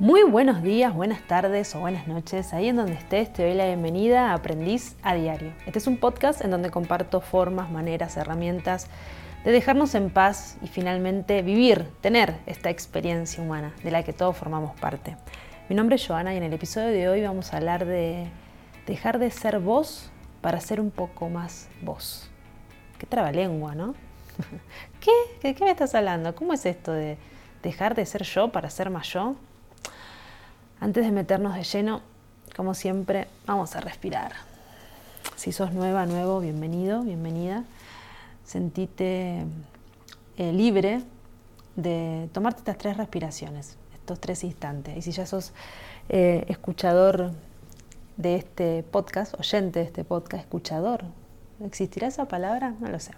Muy buenos días, buenas tardes o buenas noches. Ahí en donde estés te doy la bienvenida a Aprendiz a Diario. Este es un podcast en donde comparto formas, maneras, herramientas de dejarnos en paz y finalmente vivir, tener esta experiencia humana de la que todos formamos parte. Mi nombre es Joana y en el episodio de hoy vamos a hablar de dejar de ser vos para ser un poco más vos. Qué trabalengua, ¿no? ¿Qué? ¿De qué me estás hablando? ¿Cómo es esto de dejar de ser yo para ser más yo? Antes de meternos de lleno, como siempre, vamos a respirar. Si sos nueva, nuevo, bienvenido, bienvenida. Sentite eh, libre de tomarte estas tres respiraciones, estos tres instantes. Y si ya sos eh, escuchador de este podcast, oyente de este podcast, escuchador, ¿existirá esa palabra? No lo sé.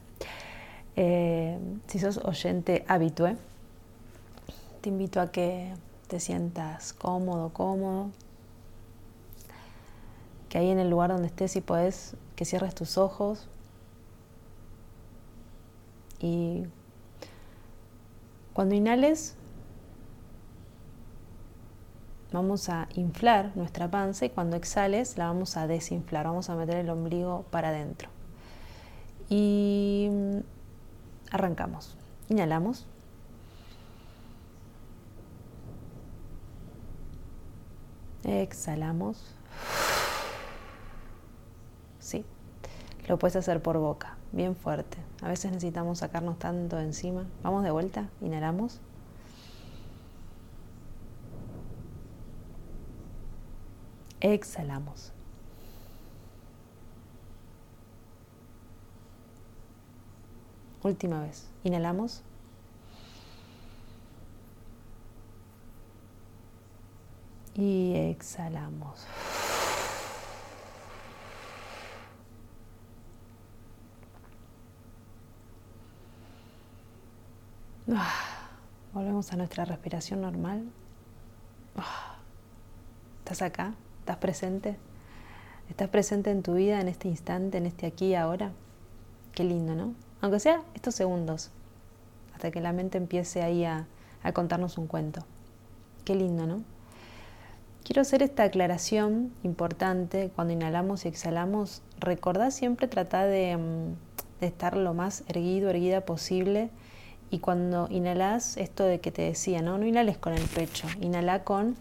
Eh, si sos oyente habitué, te invito a que te sientas cómodo, cómodo. Que ahí en el lugar donde estés, si puedes, que cierres tus ojos. Y cuando inhales, vamos a inflar nuestra panza y cuando exhales la vamos a desinflar, vamos a meter el ombligo para adentro. Y arrancamos. Inhalamos. Exhalamos. Sí, lo puedes hacer por boca, bien fuerte. A veces necesitamos sacarnos tanto de encima. Vamos de vuelta, inhalamos. Exhalamos. Última vez. Inhalamos. Y exhalamos. Ah, volvemos a nuestra respiración normal. Ah, ¿Estás acá? ¿Estás presente? ¿Estás presente en tu vida, en este instante, en este aquí y ahora? Qué lindo, ¿no? Aunque sea estos segundos, hasta que la mente empiece ahí a, a contarnos un cuento. Qué lindo, ¿no? Quiero hacer esta aclaración importante cuando inhalamos y exhalamos. Recordá siempre tratar de, mm, de, estar lo más erguido, erguida posible. Y cuando inhalas, esto de que te decía, ¿no? No inhales con el pecho, inhala con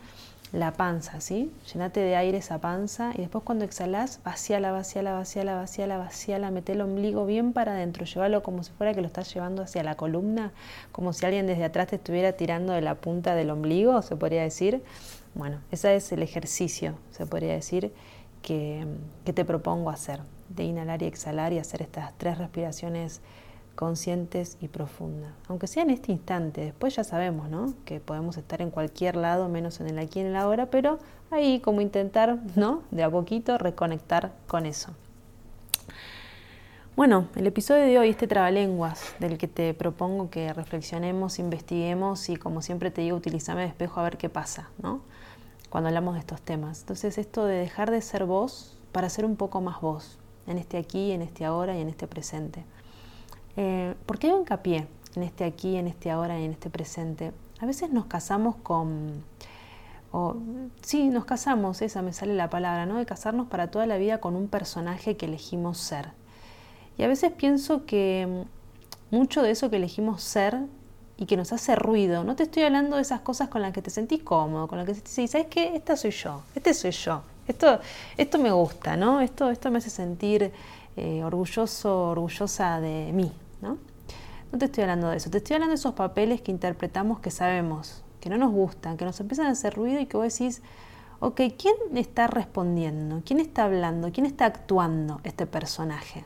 la panza, ¿sí? Llenate de aire esa panza y después cuando exhalas, vaciala, vaciala, vaciala, vaciala, vaciala, mete el ombligo bien para adentro, llévalo como si fuera que lo estás llevando hacia la columna, como si alguien desde atrás te estuviera tirando de la punta del ombligo, se podría decir. Bueno, ese es el ejercicio, se podría decir, que, que te propongo hacer, de inhalar y exhalar y hacer estas tres respiraciones conscientes y profundas. Aunque sea en este instante, después ya sabemos ¿no? que podemos estar en cualquier lado, menos en el aquí y en el ahora, pero ahí como intentar, ¿no? De a poquito reconectar con eso. Bueno, el episodio de hoy, este trabalenguas, del que te propongo que reflexionemos, investiguemos y como siempre te digo, utilizame de espejo a ver qué pasa, ¿no? Cuando hablamos de estos temas. Entonces, esto de dejar de ser vos para ser un poco más vos, en este aquí, en este ahora y en este presente. Eh, ¿Por qué hago hincapié en este aquí, en este ahora y en este presente? A veces nos casamos con... O, sí, nos casamos, esa me sale la palabra, ¿no? De casarnos para toda la vida con un personaje que elegimos ser y a veces pienso que mm, mucho de eso que elegimos ser y que nos hace ruido, no te estoy hablando de esas cosas con las que te sentís cómodo, con las que te ¿sabes qué? Esta soy yo, este soy yo, esto, esto me gusta, ¿no? Esto, esto me hace sentir eh, orgulloso, orgullosa de mí, ¿no? No te estoy hablando de eso, te estoy hablando de esos papeles que interpretamos que sabemos, que no nos gustan, que nos empiezan a hacer ruido y que vos decís, ok, ¿quién está respondiendo? ¿Quién está hablando? ¿Quién está actuando este personaje?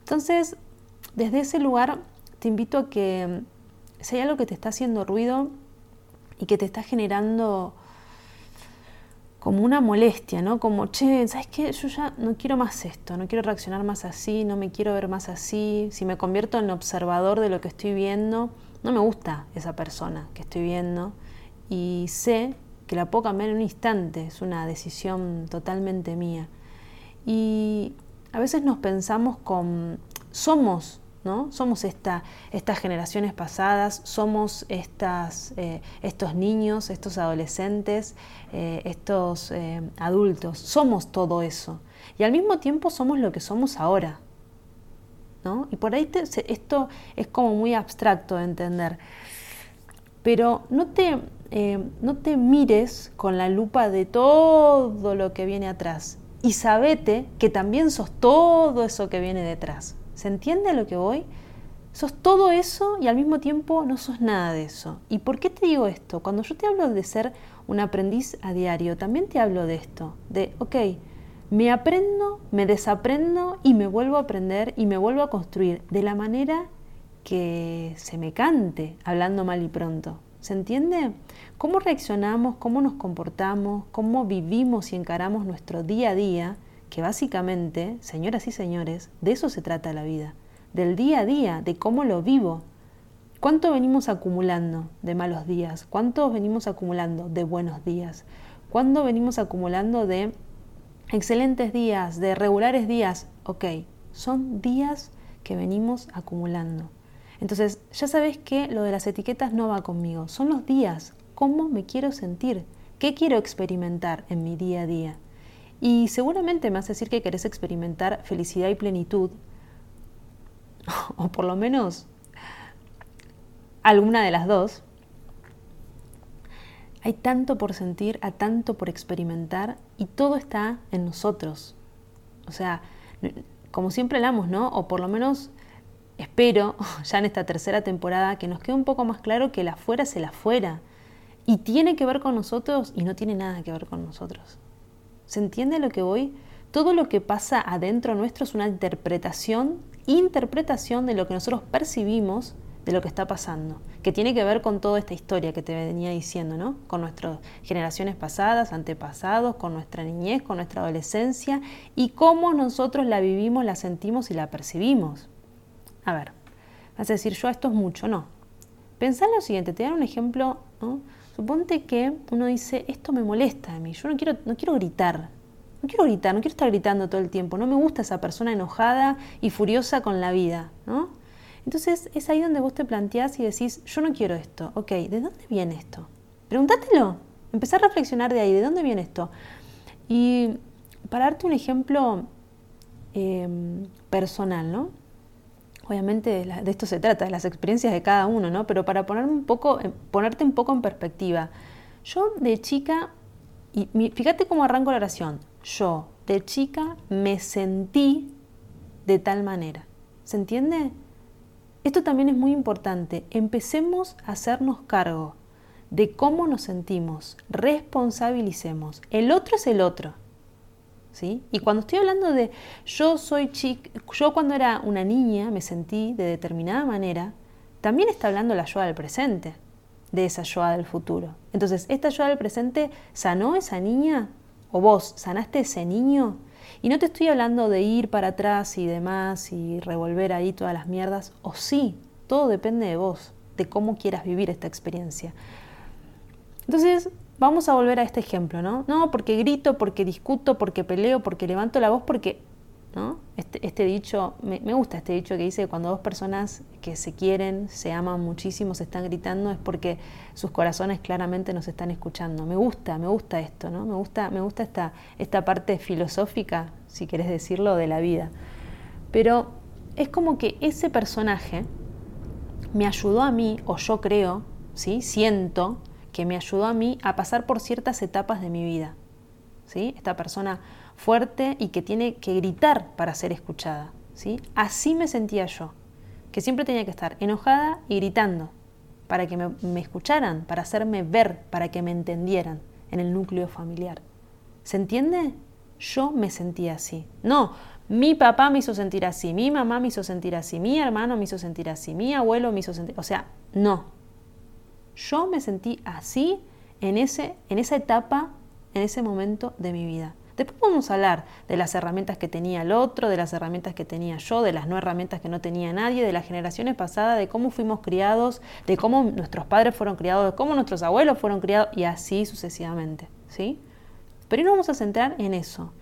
Entonces, desde ese lugar te invito a que si hay algo que te está haciendo ruido y que te está generando como una molestia, ¿no? Como, che, ¿sabes qué? Yo ya no quiero más esto, no quiero reaccionar más así, no me quiero ver más así. Si me convierto en observador de lo que estoy viendo, no me gusta esa persona que estoy viendo y sé que la puedo cambiar en un instante, es una decisión totalmente mía. Y a veces nos pensamos con, somos ¿no? Somos esta, estas generaciones pasadas, somos estas, eh, estos niños, estos adolescentes, eh, estos eh, adultos, somos todo eso. Y al mismo tiempo somos lo que somos ahora. ¿no? Y por ahí esto es como muy abstracto de entender. Pero no te, no te mires con la lupa de todo lo que viene atrás. Y sabete que también sos todo eso que viene detrás. ¿Se entiende a lo que voy? Sos todo eso y al mismo tiempo no sos nada de eso. ¿Y por qué te digo esto? Cuando yo te hablo de ser un aprendiz a diario, también te hablo de esto, de, ok, me aprendo, me desaprendo y me vuelvo a aprender y me vuelvo a construir de la manera que se me cante, hablando mal y pronto. ¿Se entiende? ¿Cómo reaccionamos, cómo nos comportamos, cómo vivimos y encaramos nuestro día a día? que básicamente, señoras y señores, de eso se trata la vida, del día a día, de cómo lo vivo. ¿Cuánto venimos acumulando de malos días? ¿Cuánto venimos acumulando de buenos días? ¿Cuánto venimos acumulando de excelentes días, de regulares días? Ok, son días que venimos acumulando. Entonces, ya sabes que lo de las etiquetas no va conmigo, son los días, cómo me quiero sentir, qué quiero experimentar en mi día a día. Y seguramente me vas a decir que querés experimentar felicidad y plenitud, o por lo menos alguna de las dos. Hay tanto por sentir, a tanto por experimentar, y todo está en nosotros. O sea, como siempre hablamos, ¿no? O por lo menos espero, ya en esta tercera temporada, que nos quede un poco más claro que la afuera es el afuera. Y tiene que ver con nosotros y no tiene nada que ver con nosotros. ¿Se entiende lo que voy? Todo lo que pasa adentro nuestro es una interpretación, interpretación de lo que nosotros percibimos de lo que está pasando, que tiene que ver con toda esta historia que te venía diciendo, ¿no? Con nuestras generaciones pasadas, antepasados, con nuestra niñez, con nuestra adolescencia y cómo nosotros la vivimos, la sentimos y la percibimos. A ver, vas a decir, yo esto es mucho, no. Pensá en lo siguiente, te dan un ejemplo, ¿no? Suponte que uno dice, esto me molesta a mí, yo no quiero, no quiero gritar, no quiero gritar, no quiero estar gritando todo el tiempo, no me gusta esa persona enojada y furiosa con la vida, ¿no? Entonces es ahí donde vos te planteás y decís, yo no quiero esto, ok, ¿de dónde viene esto? Pregúntatelo, empezá a reflexionar de ahí, ¿de dónde viene esto? Y para darte un ejemplo em, personal, ¿no? Obviamente de esto se trata, de las experiencias de cada uno, ¿no? Pero para un poco, ponerte un poco en perspectiva. Yo de chica, y fíjate cómo arranco la oración, yo de chica me sentí de tal manera. ¿Se entiende? Esto también es muy importante. Empecemos a hacernos cargo de cómo nos sentimos, responsabilicemos. El otro es el otro. Y cuando estoy hablando de yo soy chica, yo cuando era una niña me sentí de determinada manera, también está hablando la yo del presente, de esa yo del futuro. Entonces, ¿esta yo del presente sanó esa niña? ¿O vos sanaste ese niño? Y no te estoy hablando de ir para atrás y demás y revolver ahí todas las mierdas, o sí, todo depende de vos, de cómo quieras vivir esta experiencia. Entonces, Vamos a volver a este ejemplo, ¿no? No, porque grito, porque discuto, porque peleo, porque levanto la voz, porque, ¿no? Este, este dicho, me, gusta este dicho que dice que cuando dos personas que se quieren, se aman muchísimo, se están gritando, es porque sus corazones claramente nos están escuchando. Me gusta, me gusta esto, ¿no? Me gusta, me gusta esta, esta parte filosófica, si querés decirlo, de la vida. Pero es como que ese personaje me ayudó a mí, o yo creo, ¿sí? Siento, que me ayudó a mí a pasar por ciertas etapas de mi vida. ¿sí? Esta persona fuerte y que tiene que gritar para ser escuchada. ¿sí? Así me sentía yo, que siempre tenía que estar enojada y gritando para que me, escucharan, para hacerme ver, para que me entendieran en el núcleo familiar. ¿Se entiende? Yo me sentía así. No, mi papá me hizo sentir así, mi mamá me hizo sentir así, mi hermano me hizo sentir así, mi abuelo me hizo sentir... O sea, no, yo me sentí así en, ese, en esa etapa, en ese momento de mi vida. Después a hablar de las herramientas que tenía el otro, de las herramientas que tenía yo, de las no herramientas que no tenía nadie, de las generaciones pasadas, de cómo fuimos criados, de cómo nuestros padres fueron criados, de cómo nuestros abuelos fueron criados y así sucesivamente. ¿sí? Pero hoy nos vamos a centrar en eso.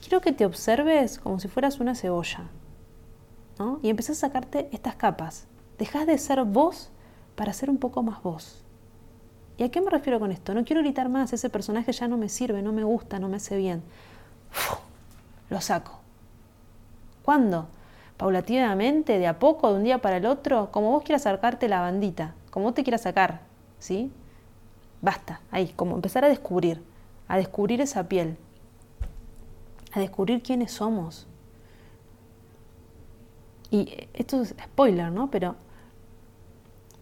Quiero que te observes como si fueras una cebolla. ¿no? Y empezás a sacarte estas capas. Dejás de ser vos para ser un poco más vos. ¿Y a qué me refiero con esto? No quiero gritar más, ese personaje ya no me sirve, no me gusta, no me hace bien. lo saco. ¿Cuándo? Paulatinamente, de a poco, de un día para el otro, como vos quieras sacarte la bandita, como vos te quieras sacar, ¿sí? Basta, ahí, como empezar a descubrir, a descubrir esa piel, a descubrir quiénes somos. Y esto es spoiler, ¿no? Pero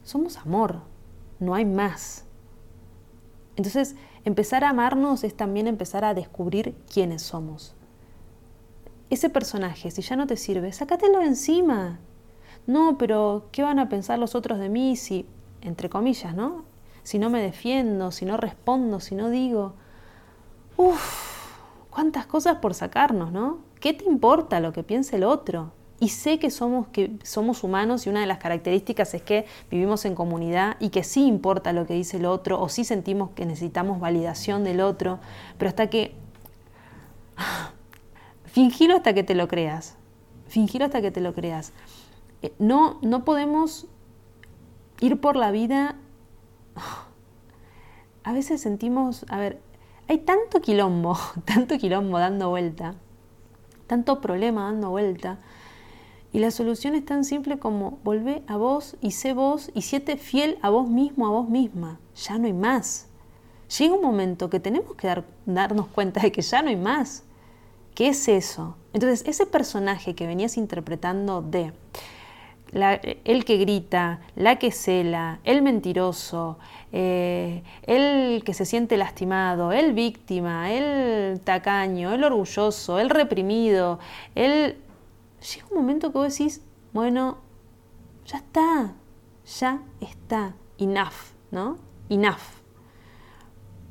somos amor, no hay más. Entonces, empezar a amarnos es también empezar a descubrir quiénes somos. Ese personaje, si ya no te sirve, sácatelo encima. No, pero ¿qué van a pensar los otros de mí si, entre comillas, ¿no? Si no me defiendo, si no respondo, si no digo. Uf, cuántas cosas por sacarnos, ¿no? ¿Qué te importa lo que piense el otro? Y sé que somos, que somos humanos y una de las características es que vivimos en comunidad y que sí importa lo que dice el otro o sí sentimos que necesitamos validación del otro, pero hasta que... Fingilo hasta que te lo creas. Fingilo hasta que te lo creas. Eh, no, no podemos ir por la vida... A veces sentimos, a ver, hay tanto quilombo, tanto quilombo dando vuelta, tanto problema dando vuelta, y la solución es tan simple como volvé a vos y sé vos y siete fiel a vos mismo, a vos misma. Ya no hay más. Llega un momento que tenemos que darnos cuenta de que ya no hay más. ¿Qué es eso? Entonces, ese personaje que venías interpretando de el que grita, la que cela, el mentiroso, eh, el que se siente lastimado, el víctima, el tacaño, el orgulloso, el reprimido, el llega un momento que vos decís, bueno, ya está, ya está, enough, ¿no? Enough.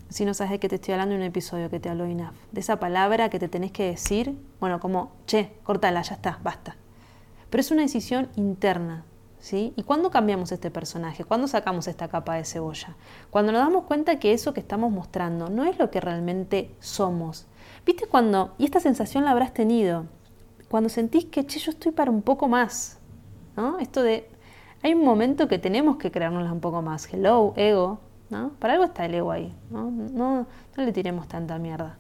Si no sabes de qué te estoy hablando en un episodio que te hablo enough, de esa palabra que te tenés que decir, bueno, como, che, cortala, ya está, basta. Pero es una decisión interna, ¿sí? ¿Y cuándo cambiamos este personaje? ¿Cuándo sacamos esta capa de cebolla? Cuando nos damos cuenta que eso que estamos mostrando no es lo que realmente somos. ¿Viste cuando, y esta sensación la habrás tenido, cuando sentís que, che, yo estoy para un poco más, ¿no? Esto de, hay un momento que tenemos que creárnosla un poco más. Hello, ego, ¿no? Para algo está el ego ahí, ¿no? No, no le tiremos tanta mierda.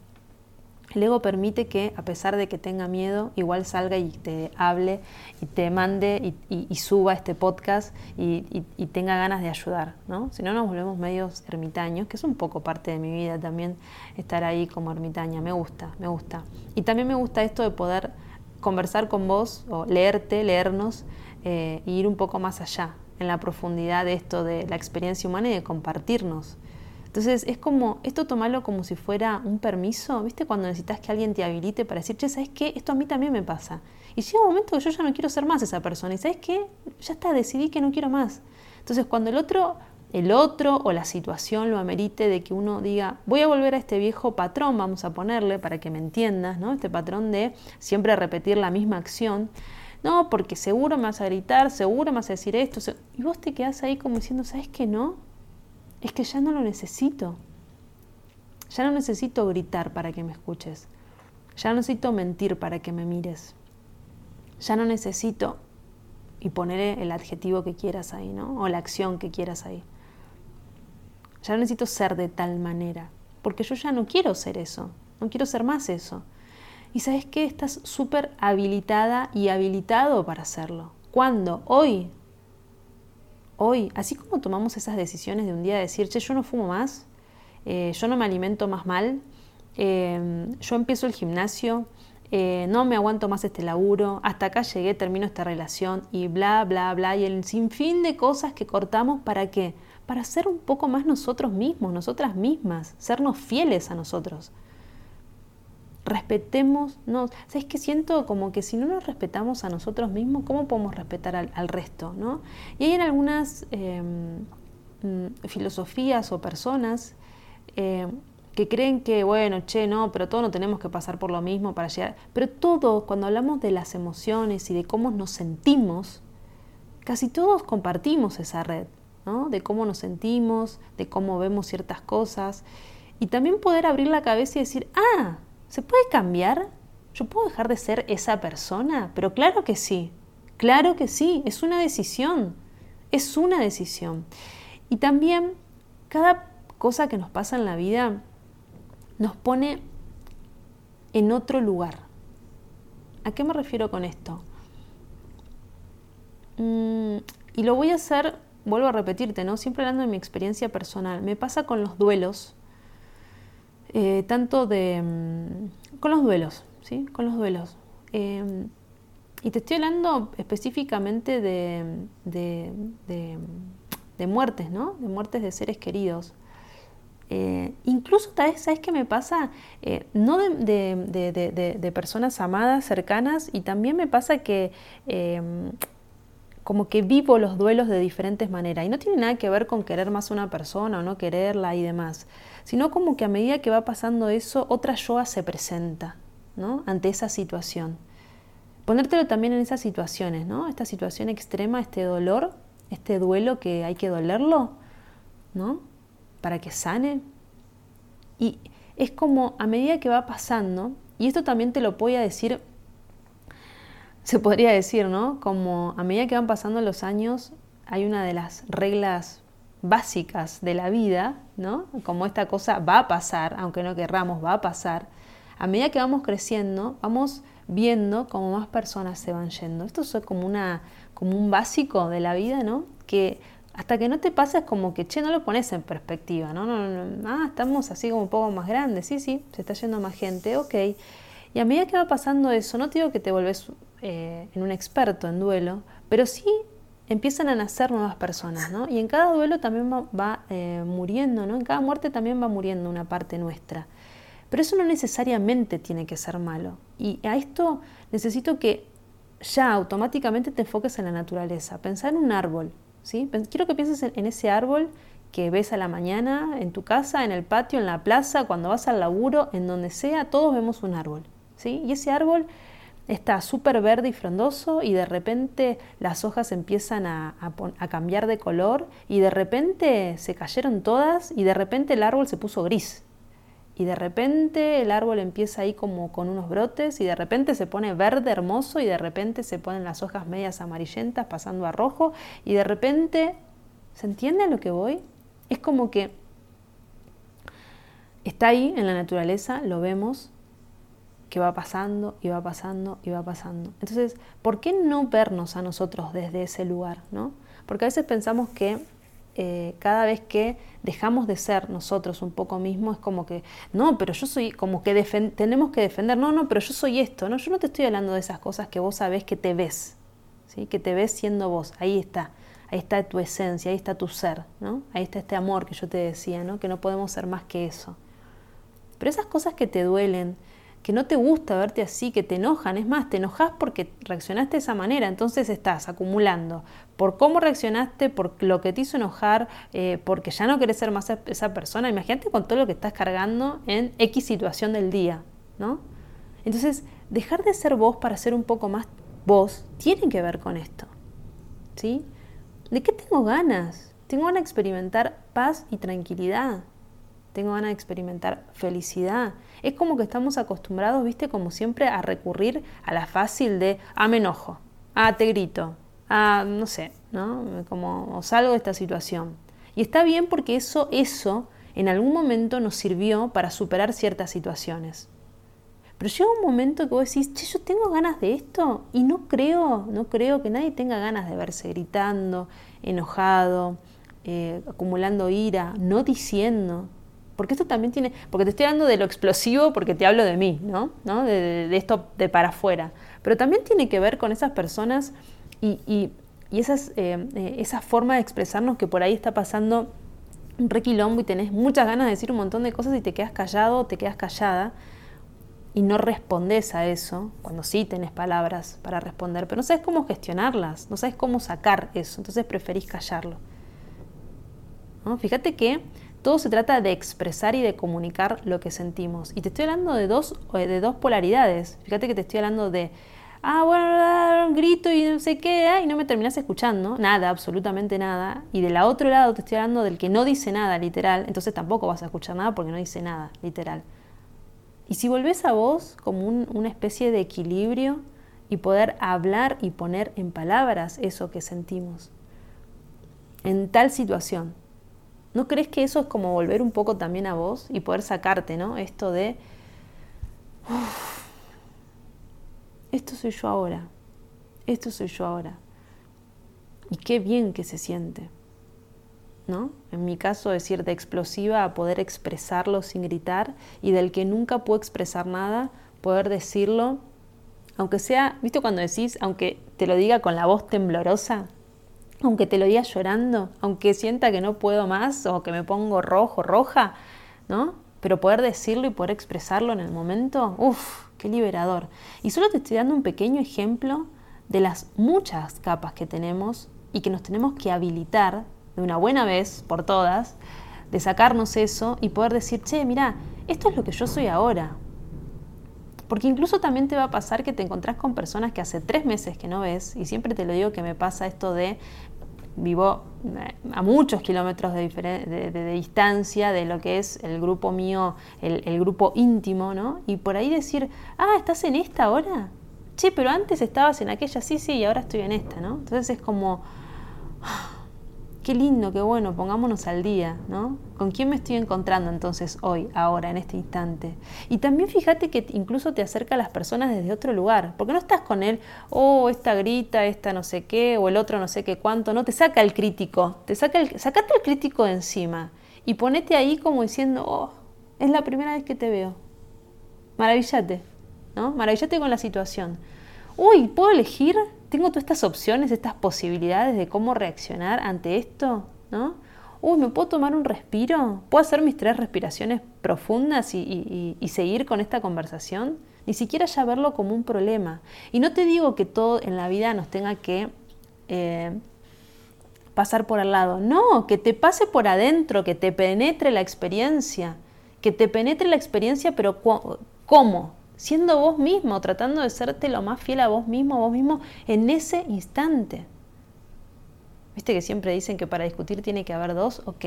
El ego permite que, a pesar de que tenga miedo, igual salga y te hable y te mande y, suba este podcast y, y, tenga ganas de ayudar, ¿no? Si no, nos volvemos medios ermitaños, que es un poco parte de mi vida también estar ahí como ermitaña. Me gusta, me gusta. Y también me gusta esto de poder conversar con vos o leerte, leernos e ir un poco más allá en la profundidad de esto de la experiencia humana y de compartirnos. Entonces es como, esto tomarlo como si fuera un permiso, ¿viste? Cuando necesitas que alguien te habilite para decir, che, ¿sabes qué? Esto a mí también me pasa. Y llega un momento que yo ya no quiero ser más esa persona. Y ¿sabes qué? Ya está, decidí que no quiero más. Entonces cuando el otro el otro o la situación lo amerite de que uno diga, voy a volver a este viejo patrón, vamos a ponerle para que me entiendas, ¿no? Este patrón de siempre repetir la misma acción. No, porque seguro me vas a gritar, seguro me vas a decir esto. Y vos te quedás ahí como diciendo, ¿sabes qué no? Es que ya no lo necesito. Ya no necesito gritar para que me escuches. Ya no necesito mentir para que me mires. Ya no necesito y poner el adjetivo que quieras ahí, ¿no? O la acción que quieras ahí. Ya no necesito ser de tal manera, porque yo ya no quiero ser eso, no quiero ser más eso. Y sabes qué, estás súper habilitada y habilitado para hacerlo. ¿Cuándo? Hoy. Hoy, así como tomamos esas decisiones de un día de decir, che, yo no fumo más, eh, yo no me alimento más mal, eh, yo empiezo el gimnasio, eh, no me aguanto más este laburo, hasta acá llegué, termino esta relación y bla, bla, bla, y el sinfín de cosas que cortamos para qué? Para ser un poco más nosotros mismos, nosotras mismas, sernos fieles a nosotros. Respetémonos. ¿Sabes qué siento? Como que si no nos respetamos a nosotros mismos, ¿cómo podemos respetar al, resto? ¿no? Y hay en algunas em, mm, filosofías o personas em, que creen que, bueno, che, no, pero todos no tenemos que pasar por lo mismo para llegar. Pero todos, cuando hablamos de las emociones y de cómo nos sentimos, casi todos compartimos esa red de cómo nos sentimos, de cómo vemos ciertas cosas. Y también poder abrir la cabeza y decir, ah, ¿se puede cambiar? ¿Yo puedo dejar de ser esa persona? Pero claro que sí, Claro que sí, es una decisión, es una decisión. Y también cada cosa que nos pasa en la vida nos pone en otro lugar. ¿A qué me refiero con esto? Mm, y lo voy a hacer, vuelvo a repetirte, ¿no? Siempre hablando de mi experiencia personal. Me pasa con los duelos, eh, tanto de... Mm, con los duelos, ¿sí? Con los duelos. Em, y te estoy hablando específicamente de, de, muertes, ¿no? De muertes de seres queridos. Eh, incluso, ¿sabes qué me pasa? Eh, no de, personas amadas, cercanas, y también me pasa que em, como que vivo los duelos de diferentes maneras. Y no tiene nada que ver con querer más a una persona o no quererla y demás, sino como que a medida que va pasando eso, otra yoa se presenta ¿no? ante esa situación. Ponértelo también en esas situaciones, ¿no? Esta situación extrema, este dolor, este duelo que hay que dolerlo, ¿no? Para que sane. Y es como a medida que va pasando, y esto también te lo voy a decir, se podría decir, ¿no? Como a medida que van pasando los años, hay una de las reglas básicas de la vida, ¿no? Como esta cosa va a pasar, aunque no querramos, va a pasar. A medida que vamos creciendo, vamos viendo cómo más personas se van yendo. Esto es como, una, como un básico de la vida, ¿no? Que hasta que no te pasa es como que, che, no lo pones en perspectiva, ¿no? no, no ah, estamos así como un poco más grandes, sí, sí, se está yendo más gente, ok. Y a medida que va pasando eso, no te digo que te volvés eh, en un experto en duelo, pero sí empiezan a nacer nuevas personas, ¿no? Y en cada duelo también va, eh, muriendo, ¿no? En cada muerte también va muriendo una parte nuestra. Pero eso no necesariamente tiene que ser malo. Y a esto necesito que ya automáticamente te enfoques en la naturaleza. Pensar en un árbol. ¿sí? Quiero que pienses en ese árbol que ves a la mañana, en tu casa, en el patio, en la plaza, cuando vas al laburo, en donde sea, todos vemos un árbol. ¿sí? Y ese árbol está súper verde y frondoso y de repente las hojas empiezan a, a, cambiar de color y de repente se cayeron todas y de repente el árbol se puso gris y de repente el árbol empieza ahí como con unos brotes y de repente se pone verde hermoso y de repente se ponen las hojas medias amarillentas pasando a rojo y de repente, ¿se entiende a lo que voy? Es como que está ahí en la naturaleza, lo vemos, que va pasando y va pasando y va pasando. Entonces, ¿por qué no vernos a nosotros desde ese lugar? ¿no? Porque a veces pensamos que eh, cada vez que dejamos de ser nosotros un poco mismos, es como que, no, pero yo soy, como que tenemos que defender, no, no, pero yo soy esto, no, yo no te estoy hablando de esas cosas que vos sabés que te ves, ¿sí? que te ves siendo vos, ahí está, ahí está tu esencia, ahí está tu ser, ¿no? ahí está este amor que yo te decía, ¿no? que no podemos ser más que eso. Pero esas cosas que te duelen, que no te gusta verte así, que te enojan. Es más, te enojas porque reaccionaste de esa manera, entonces estás acumulando por cómo reaccionaste, por lo que te hizo enojar, eh, porque ya no querés ser más esa persona. Imagínate con todo lo que estás cargando en X situación del día, ¿no? Entonces, dejar de ser vos para ser un poco más vos tiene que ver con esto, ¿sí? ¿De qué tengo ganas? Tengo ganas de experimentar paz y tranquilidad tengo ganas de experimentar felicidad. Es como que estamos acostumbrados, viste, como siempre a recurrir a la fácil de, ah, me enojo, ah, te grito, ah, no sé, ¿no? Como salgo de esta situación. Y está bien porque eso, eso en algún momento nos sirvió para superar ciertas situaciones. Pero llega un momento que vos decís, che, yo tengo ganas de esto y no creo, no creo que nadie tenga ganas de verse gritando, enojado, eh, acumulando ira, no diciendo, porque esto también tiene, porque te estoy hablando de lo explosivo porque te hablo de mí, ¿no? De, esto de para afuera. Pero también tiene que ver con esas personas y, y, esas, eh, eh, esa forma de expresarnos que por ahí está pasando un requilombo y tenés muchas ganas de decir un montón de cosas y te quedas callado o te quedas callada y no respondes a eso, cuando sí tenés palabras para responder, pero no sabes cómo gestionarlas, no sabes cómo sacar eso, entonces preferís callarlo. ¿No? Fíjate que todo se trata de expresar y de comunicar lo que sentimos. Y te estoy hablando de dos, de dos polaridades. Fíjate que te estoy hablando de, ah, bueno, un grito y no sé qué, y no me terminas escuchando, nada, absolutamente nada. Y del otro lado te estoy hablando del que no dice nada, literal, entonces tampoco vas a escuchar nada porque no dice nada, literal. Y si volvés a vos como una especie de equilibrio y poder hablar y poner en palabras eso que sentimos en tal situación. ¿No crees que eso es como volver un poco también a vos y poder sacarte, ¿no? Esto de, esto soy yo ahora, esto soy yo ahora. Y qué bien que se siente, ¿no? En mi caso, decir de explosiva a poder expresarlo sin gritar y del que nunca puedo expresar nada, poder decirlo, aunque sea, ¿viste cuando decís, aunque te lo diga con la voz temblorosa? Aunque te lo diga llorando, aunque sienta que no puedo más o que me pongo rojo, roja, ¿no? Pero poder decirlo y poder expresarlo en el momento, uff, qué liberador. Y solo te estoy dando un pequeño ejemplo de las muchas capas que tenemos y que nos tenemos que habilitar de una buena vez por todas, de sacarnos eso y poder decir, che, mira, esto es lo que yo soy ahora. Porque incluso también te va a pasar que te encontrás con personas que hace tres meses que no ves, y siempre te lo digo que me pasa esto de vivo eh, a muchos kilómetros de, distancia de lo que es el grupo mío, el, el, grupo íntimo, ¿no? Y por ahí decir, ah, ¿estás en esta ahora? Che, pero antes estabas en aquella, sí, sí, y ahora estoy en esta, ¿no? Entonces es como, qué lindo, qué bueno, pongámonos al día, ¿no? ¿Con quién me estoy encontrando entonces hoy, ahora, en este instante? Y también fíjate que incluso te acerca a las personas desde otro lugar, porque no estás con él, oh, esta grita, esta no sé qué, o el otro no sé qué cuánto, no, te saca el crítico, te saca el, sacate el crítico de encima y ponete ahí como diciendo, oh, es la primera vez que te veo. Maravillate, ¿no? Maravillate con la situación. Uy, ¿puedo elegir? Tengo todas estas opciones, estas posibilidades de cómo reaccionar ante esto, ¿no? Uy, ¿me puedo tomar un respiro? ¿Puedo hacer mis tres respiraciones profundas y, seguir con esta conversación? Ni siquiera ya verlo como un problema. Y no te digo que todo en la vida nos tenga que eh, pasar por al lado. No, que te pase por adentro, que te penetre la experiencia. Que te penetre la experiencia, pero ¿cómo? Siendo vos mismo, tratando de serte lo más fiel a vos mismo, a vos mismo en ese instante. Viste que siempre dicen que para discutir tiene que haber dos, ok.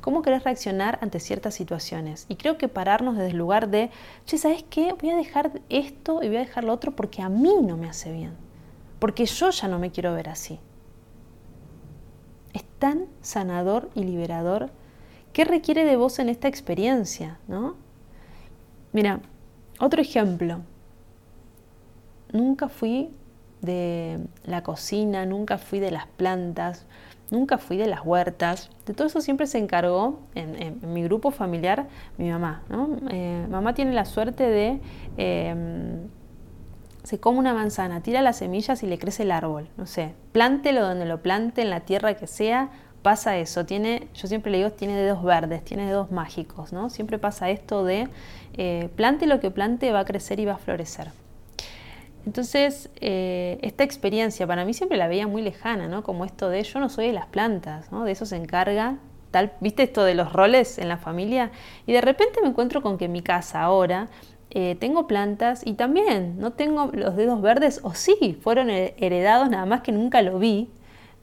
¿Cómo querés reaccionar ante ciertas situaciones? Y creo que pararnos desde el lugar de, che, ¿sabes qué? Voy a dejar esto y voy a dejar lo otro porque a mí no me hace bien. Porque yo ya no me quiero ver así. Es tan sanador y liberador. ¿Qué requiere de vos en esta experiencia? ¿no? Mira, otro ejemplo, nunca fui de la cocina, nunca fui de las plantas, nunca fui de las huertas. De todo eso siempre se encargó en, mi grupo familiar mi mamá. Eh, mamá tiene la suerte de... Em, se come una manzana, tira las semillas y le crece el árbol. No sé, plántelo donde lo plante, en la tierra que sea, pasa eso. Tiene, yo siempre le digo, tiene dedos verdes, tiene dedos mágicos, ¿no? Siempre pasa esto de eh, plante lo que plante va a crecer y va a florecer. Entonces, eh, esta experiencia para mí siempre la veía muy lejana, ¿no? Como esto de yo no soy de las plantas, ¿no? De eso se encarga tal, ¿viste esto de los roles en la familia? Y de repente me encuentro con que en mi casa ahora eh, tengo plantas y también no tengo los dedos verdes, o sí, fueron heredados, nada más que nunca lo vi,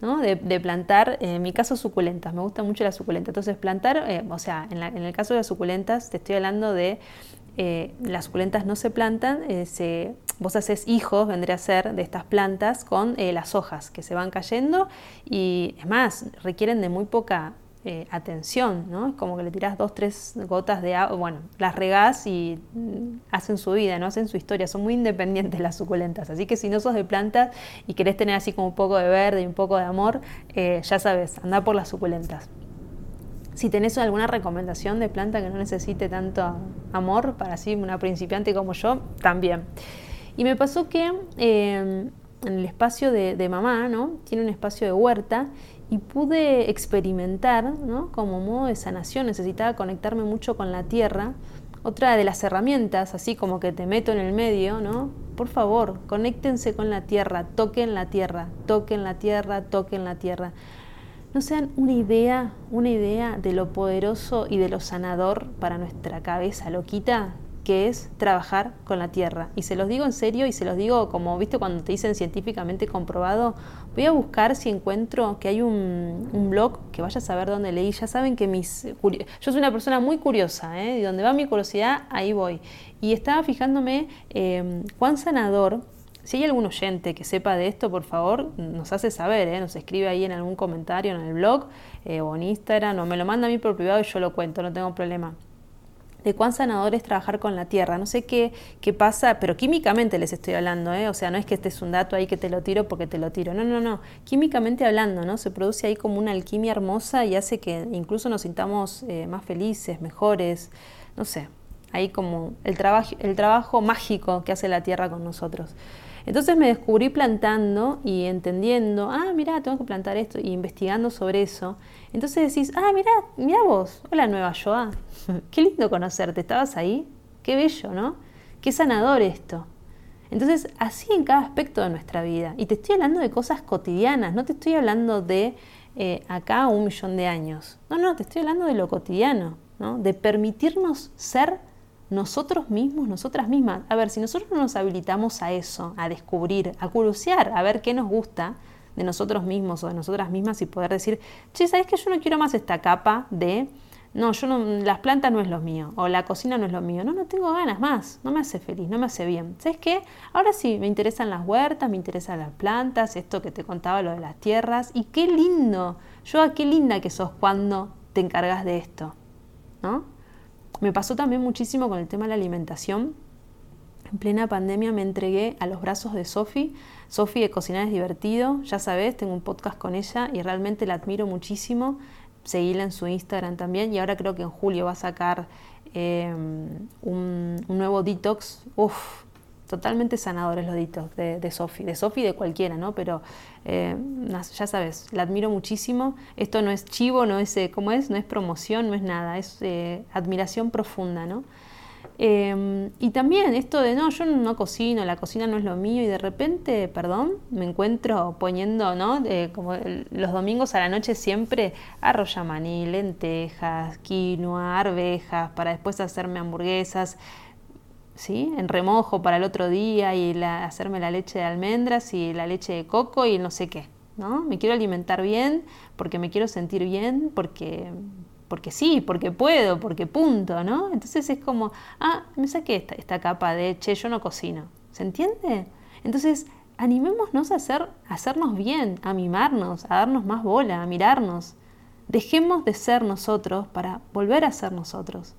de, plantar, en mi caso suculentas, me gusta mucho la suculenta. Entonces plantar, eh, o sea, en, el caso de las suculentas, te estoy hablando de eh, las suculentas no se plantan, eh, se, vos haces hijos, vendría a ser, de estas plantas con las hojas que se van cayendo y es más, requieren de muy poca eh, atención, ¿no? Es como que le tirás dos, tres gotas de agua, bueno, las regás y mm, hacen su vida, no hacen su historia, son muy independientes las suculentas, así que si no sos de plantas y querés tener así como un poco de verde y un poco de amor, eh, ya sabes, anda por las suculentas. Si tenés alguna recomendación de planta que no necesite tanto amor para así una principiante como yo, también. Y me pasó que eh, en el espacio de, de, mamá, ¿no? Tiene un espacio de huerta y pude experimentar ¿no? como modo de sanación, necesitaba conectarme mucho con la tierra. Otra de las herramientas, así como que te meto en el medio, ¿no? Por favor, conéctense con la tierra, toquen la tierra, toquen la tierra, toquen la tierra. No sean una idea, una idea de lo poderoso y de lo sanador para nuestra cabeza loquita que es trabajar con la tierra. Y se los digo en serio y se los digo como, viste, cuando te dicen científicamente comprobado, voy a buscar si encuentro que hay un, blog que vaya a saber dónde leí. Ya saben que mis... Yo soy una persona muy curiosa, ¿eh? Y donde va mi curiosidad, ahí voy. Y estaba fijándome eh, cuán sanador si hay algún oyente que sepa de esto, por favor, nos hace saber, ¿eh? nos escribe ahí en algún comentario en el blog eh, o en Instagram o me lo manda a mí por privado y yo lo cuento, no tengo problema. De cuán sanador es trabajar con la tierra. No sé qué, qué pasa, pero químicamente les estoy hablando, ¿eh? o sea, no es que este es un dato ahí que te lo tiro porque te lo tiro. No, no, no. Químicamente hablando, ¿no? Se produce ahí como una alquimia hermosa y hace que incluso nos sintamos eh, más felices, mejores. No sé, ahí como el trabajo, el trabajo mágico que hace la tierra con nosotros. Entonces me descubrí plantando y entendiendo, ah, mira, tengo que plantar esto, y investigando sobre eso. Entonces decís, ah, mira, mira vos, hola Nueva Joa, qué lindo conocerte, ¿estabas ahí? Qué bello, ¿no? Qué sanador esto. Entonces, así en cada aspecto de nuestra vida. Y te estoy hablando de cosas cotidianas, no te estoy hablando de eh, acá un millón de años. No, no, te estoy hablando de lo cotidiano, ¿no? De permitirnos ser nosotros mismos, nosotras mismas. A ver, si nosotros no nos habilitamos a eso, a descubrir, a curiosear, a ver qué nos gusta de nosotros mismos o de nosotras mismas y poder decir, che, ¿sabes que yo no quiero más esta capa de, no, yo no, las plantas no es lo mío, o la cocina no es lo mío, no, no tengo ganas más, no me hace feliz, no me hace bien. ¿Sabes qué? Ahora sí, me interesan las huertas, me interesan las plantas, esto que te contaba, lo de las tierras, y qué lindo, yo, qué linda que sos cuando te encargas de esto, ¿no? Me pasó también muchísimo con el tema de la alimentación. En plena pandemia me entregué a los brazos de Sofi. Sofi de Cocinar es divertido, ya sabes, tengo un podcast con ella y realmente la admiro muchísimo. Seguíla en su Instagram también y ahora creo que en julio va a sacar eh, un, nuevo detox. Uf, totalmente sanadores los ditos de, de Sofi, de Sofi de cualquiera, ¿no? Pero eh, ya sabes, la admiro muchísimo. Esto no es chivo, no es, eh, ¿cómo es? No es promoción, no es nada, es eh, admiración profunda, ¿no? Y también esto de, no, yo no cocino, la cocina no es lo mío y de repente, perdón, me encuentro poniendo, ¿no? como los domingos a la noche siempre arroz maní, lentejas, quinoa, arvejas, para después hacerme hamburguesas. ¿sí? en remojo para el otro día y hacerme la leche de almendras y la leche de coco y no sé qué. ¿no? Me quiero alimentar bien porque me quiero sentir bien, porque, porque sí, porque puedo, porque punto, ¿no? Entonces es como, ah, me saqué esta, esta capa de, che, yo no cocino. ¿Se entiende? Entonces, animémonos a, hacer, a hacernos bien, a mimarnos, a darnos más bola, a mirarnos. Dejemos de ser nosotros para volver a ser nosotros.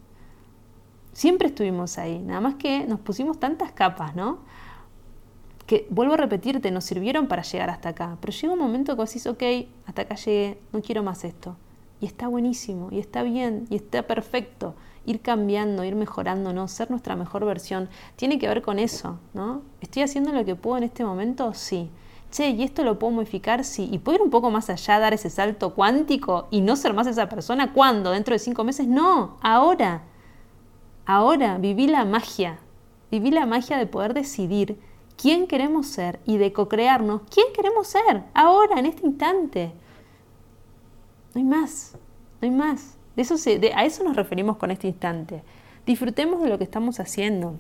Siempre estuvimos ahí, nada más que nos pusimos tantas capas, ¿no? Que vuelvo a repetirte, nos sirvieron para llegar hasta acá. Pero llega un momento que vos decís, ok, hasta acá llegué, no quiero más esto. Y está buenísimo, y está bien, y está perfecto. Ir cambiando, ir mejorando, ¿no? Ser nuestra mejor versión. Tiene que ver con eso, ¿no? ¿Estoy haciendo lo que puedo en este momento? Sí. Che, ¿y esto lo puedo modificar? Sí. ¿Y puedo ir un poco más allá, dar ese salto cuántico y no ser más esa persona? ¿Cuándo? ¿Dentro de cinco meses? No, ahora. Ahora viví la magia, viví la magia de poder decidir quién queremos ser y de co-crearnos quién queremos ser, ahora, en este instante. No hay más, no hay más. De eso a eso nos referimos con este instante. Disfrutemos de lo que estamos haciendo.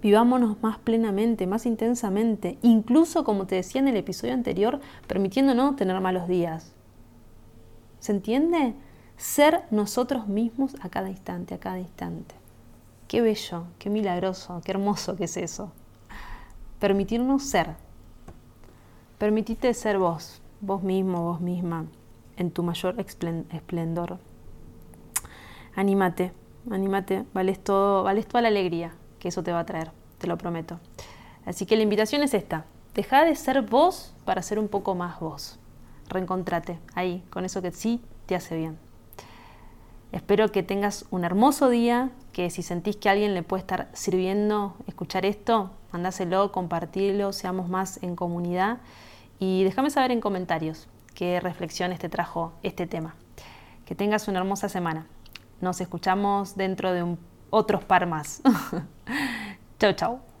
Vivámonos más plenamente, más intensamente, incluso como te decía en el episodio anterior, permitiéndonos tener malos días. ¿Se entiende? Ser nosotros mismos a cada instante, a cada instante. Qué bello, qué milagroso, qué hermoso que es eso. Permitirnos ser. Permitite ser vos, vos mismo, vos misma, en tu mayor esplendor. Anímate, anímate, vales todo, vales toda la alegría que eso te va a traer, te lo prometo. Así que la invitación es esta, deja de ser vos para ser un poco más vos. Reencontrate ahí, con eso que sí te hace bien. Espero que tengas un hermoso día, que si sentís que a alguien le puede estar sirviendo escuchar esto, mandáselo, compartirlo, seamos más en comunidad y déjame saber en comentarios qué reflexiones te trajo este tema. Que tengas una hermosa semana. Nos escuchamos dentro de un, otros par más. chau, chau.